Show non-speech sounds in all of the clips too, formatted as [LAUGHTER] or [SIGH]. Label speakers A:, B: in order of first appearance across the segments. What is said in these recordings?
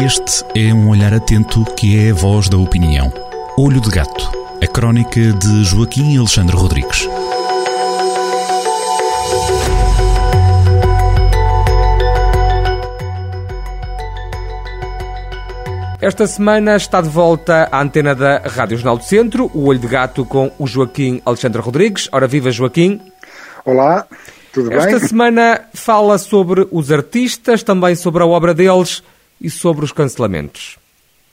A: Este é um olhar atento que é a voz da opinião. Olho de Gato, a crónica de Joaquim Alexandre Rodrigues.
B: Esta semana está de volta à antena da Rádio Jornal do Centro, o Olho de Gato com o Joaquim Alexandre Rodrigues. Ora, viva Joaquim!
C: Olá, tudo
B: Esta
C: bem?
B: Esta semana fala sobre os artistas, também sobre a obra deles e sobre os cancelamentos.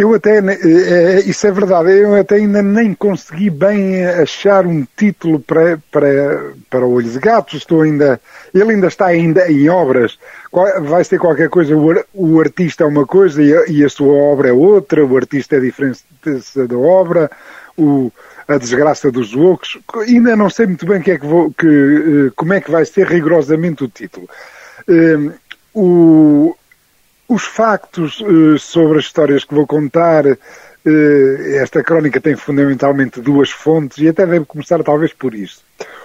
C: Eu até, é, isso é verdade, eu até ainda nem consegui bem achar um título para, para, para o Olho de Gato, estou ainda, ele ainda está ainda em obras, vai ser qualquer coisa, o, artista é uma coisa e a, e a, sua obra é outra, o artista é diferente da obra, o, a desgraça dos loucos, ainda não sei muito bem que é que vou, que, como é que vai ser rigorosamente o título. Um, o, os factos uh, sobre as histórias que vou contar, uh, esta crónica tem fundamentalmente duas fontes e até devo começar talvez por isso.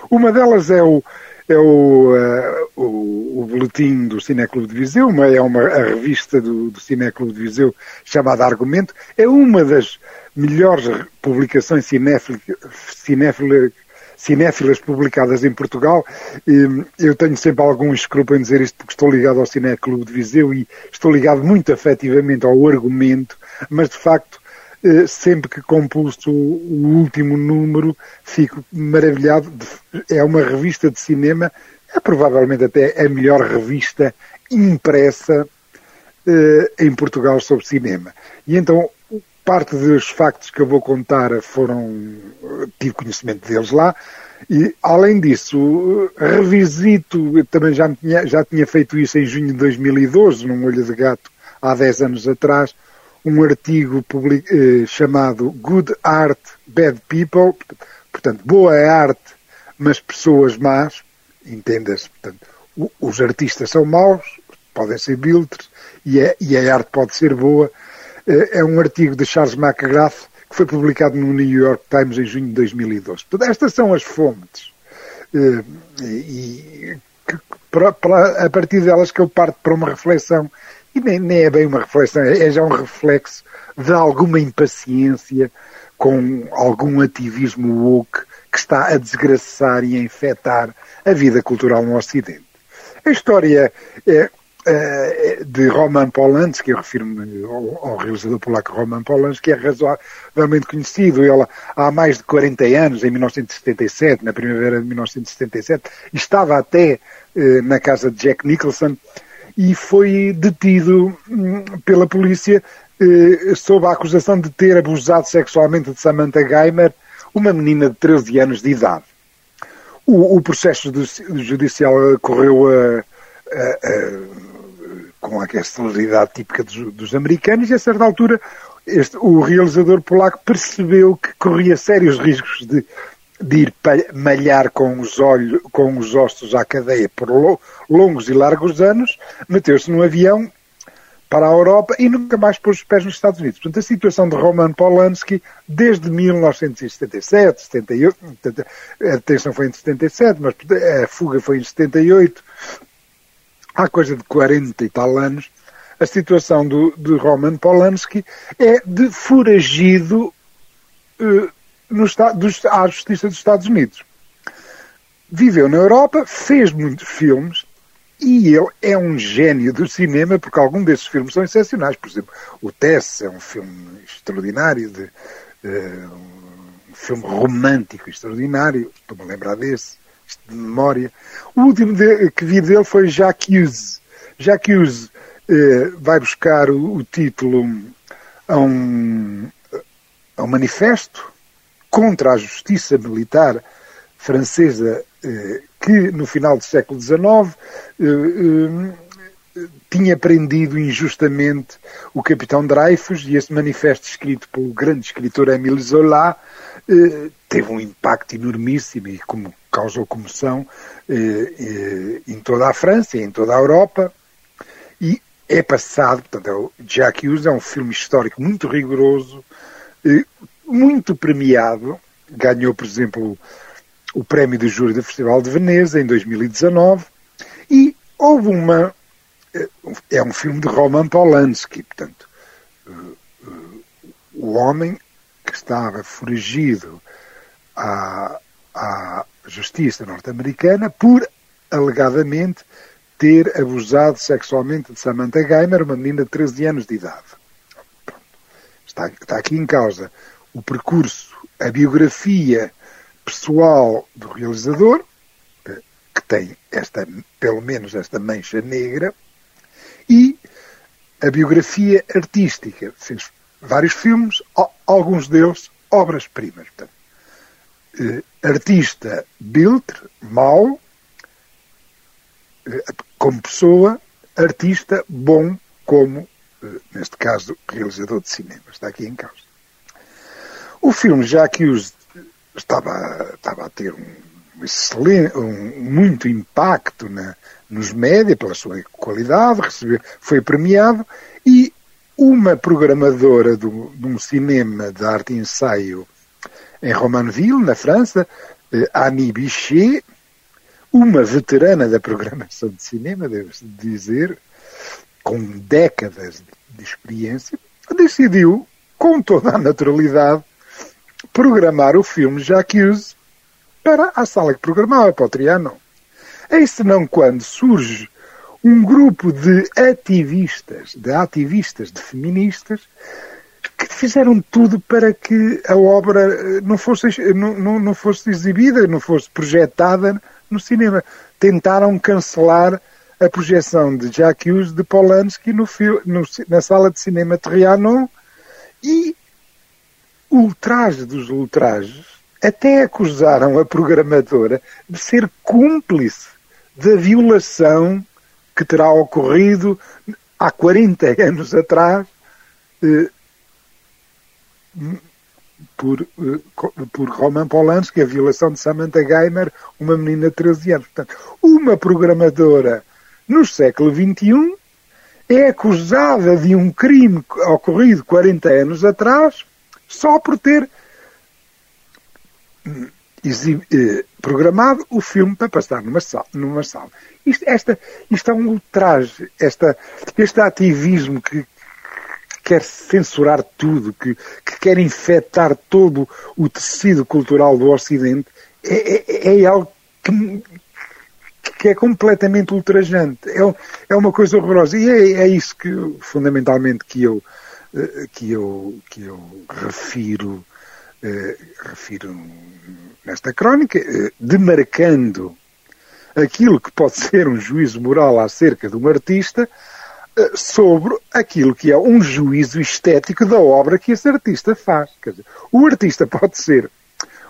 C: Uma delas é o, é o, uh, o, o, boletim do Cineclube de Viseu, uma, é uma, a revista do, do de Viseu chamada Argumento, é uma das melhores publicações cinéfilas cinéfilas publicadas em Portugal. Eu tenho sempre algum escrúpulo em dizer isto porque estou ligado ao Ciné Clube de Viseu e estou ligado muito afetivamente ao argumento, mas de facto sempre que compulso o último número fico maravilhado. É uma revista de cinema, é provavelmente até a melhor revista impressa em Portugal sobre cinema. E então parte dos factos que eu vou contar foram tive conhecimento deles lá e além disso revisito também já tinha, já tinha feito isso em junho de 2012 num olho de gato há 10 anos atrás um artigo public, eh, chamado Good Art Bad People portanto boa arte mas pessoas más entendas portanto os artistas são maus podem ser biltres e a, e a arte pode ser boa é um artigo de Charles McGrath que foi publicado no New York Times em junho de 2012. Portanto, estas são as fontes. E, para, para, a partir delas que eu parto para uma reflexão, e nem, nem é bem uma reflexão, é já um reflexo de alguma impaciência com algum ativismo woke que está a desgraçar e a infectar a vida cultural no Ocidente. A história é, de Roman Polanski, eu refiro-me ao, ao, realizador polaco Roman Polanski, é razoavelmente conhecido. Ele, há mais de 40 anos, em 1977, na primavera de 1977, estava até eh, na casa de Jack Nicholson e foi detido hum, pela polícia eh, sob a acusação de ter abusado sexualmente de Samantha Geimer, uma menina de 13 anos de idade. O, o processo judicial correu a, a, a com aquela celeridade típica dos, dos, americanos, e a certa altura este, o realizador polaco percebeu que corria sérios riscos de, de ir malhar com os, olhos, com os ossos à cadeia por lo, longos e largos anos, meteu-se num avião para a Europa e nunca mais pôs os pés nos Estados Unidos. Portanto, a situação de Roman Polanski, desde 1977, 78, a detenção foi em 77, mas a fuga foi em 78, há coisa de 40 e tal anos, a situação do, de Roman Polanski é de foragido uh, no, à Justiça dos Estados Unidos. Viveu na Europa, fez muitos filmes e ele é um gênio do cinema porque alguns desses filmes são excepcionais. Por exemplo, o Tess é um filme extraordinário, de, uh, um filme romântico extraordinário, estou-me a lembrar desse de memória. O último de, que vi dele foi Jacques Hughes. Jacques Hughes eh, vai buscar o, o, título a um, a um manifesto contra a justiça militar francesa eh, que no final do século XIX eh, eh, tinha prendido injustamente o capitão Dreyfus e esse manifesto escrito pelo grande escritor Émile Zola eh, teve um impacto enormíssimo e como causou comoção eh, eh, em toda a França e em toda a Europa. E é passado, portanto, é o Jack Hughes é um filme histórico muito rigoroso, eh, muito premiado, ganhou, por exemplo, o prémio de júri do Festival de Veneza em 2019 e houve uma é um filme de Roman Polanski, portanto, o homem que estava foragido à, à justiça norte-americana por alegadamente ter abusado sexualmente de Samantha Geimer, uma menina de 13 anos de idade. Está, está aqui em causa o percurso, a biografia pessoal do realizador, que tem esta, pelo menos esta mancha negra, e a biografia artística. Fez vários filmes, alguns deles obras-primas. Eh, artista Biltre, mau, eh, como pessoa, artista bom como, eh, neste caso, realizador de cinema. Está aqui em causa. O filme, já que os estava, estava a ter um, excelente, um muito impacto na, nos média pela sua qualidade, recebeu, foi premiado e uma programadora do, de um cinema de arte e ensaio em Romanville, na França, eh, Annie Bichet, uma veterana da programação de cinema, deve-se dizer, com décadas de experiência, decidiu, com toda a naturalidade, programar o filme Jacques para a sala que programava, para o Trianon. Eis senão quando surge um grupo de ativistas, de ativistas, de feministas, que fizeram tudo para que a obra eh, não fosse, não, não, não fosse exibida, não fosse projetada no cinema. Tentaram cancelar a projeção de Jacques Hughes de Polanski no, no, na sala de cinema Trianon e ultraje dos ultrajes, até acusaram a programadora de ser cúmplice da violação que terá ocorrido há 40 [LAUGHS] anos atrás eh, por, eh, por Roman Polanski, a violação de Samantha Geimer, uma menina de 13 anos. Portanto, uma programadora no século XXI é acusada de um crime ocorrido 40 anos atrás só por ter hum, eh, programado o filme para passar numa sala. Numa sala. Isto, esta, isto é um ultraje, esta, este ativismo que quer censurar tudo, que, que, quer infectar todo o tecido cultural do Ocidente, é, é, é algo que, que, é completamente ultrajante. É, é uma coisa horrorosa. E é, é isso que, fundamentalmente, que eu eh, que eu, que eu refiro, eh, refiro nesta crónica, eh, demarcando aquilo que pode [LAUGHS] ser um juízo moral acerca de um artista sobre aquilo que é um juízo estético da obra que esse artista faz. Dizer, o artista pode ser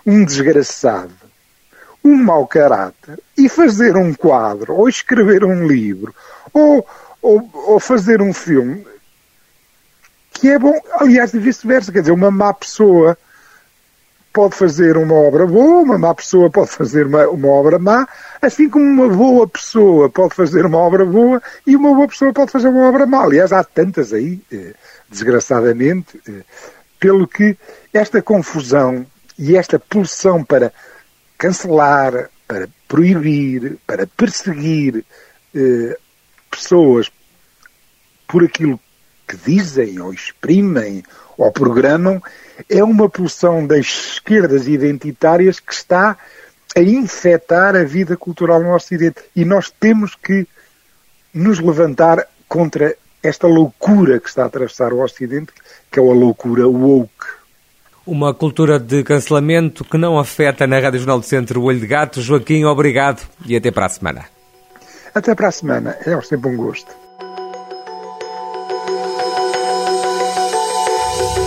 C: um desgraçado, um mau caráter, e fazer um quadro, ou escrever um livro, ou, ou, ou fazer um filme que é bom, aliás, de vice-versa, quer dizer, uma má pessoa pode fazer uma obra boa, uma má pessoa pode fazer uma, uma obra má, assim como uma boa pessoa pode fazer uma obra boa e uma boa pessoa pode fazer uma obra má. Aliás, há tantas aí, eh, desgraçadamente, eh, pelo que esta confusão e esta pulsão para cancelar, para proibir, para perseguir eh, pessoas por aquilo que dizem ou exprimem ou programam é uma pulsão das esquerdas identitárias que está a infectar a vida cultural no Ocidente. E nós temos que nos levantar contra esta loucura que está a atravessar o Ocidente, que é a loucura woke.
B: Uma cultura de cancelamento que não afeta na Rádio Jornal do Centro o Olho de Gato. Joaquim, obrigado e até para a semana.
C: Até para a semana. É sempre um gosto.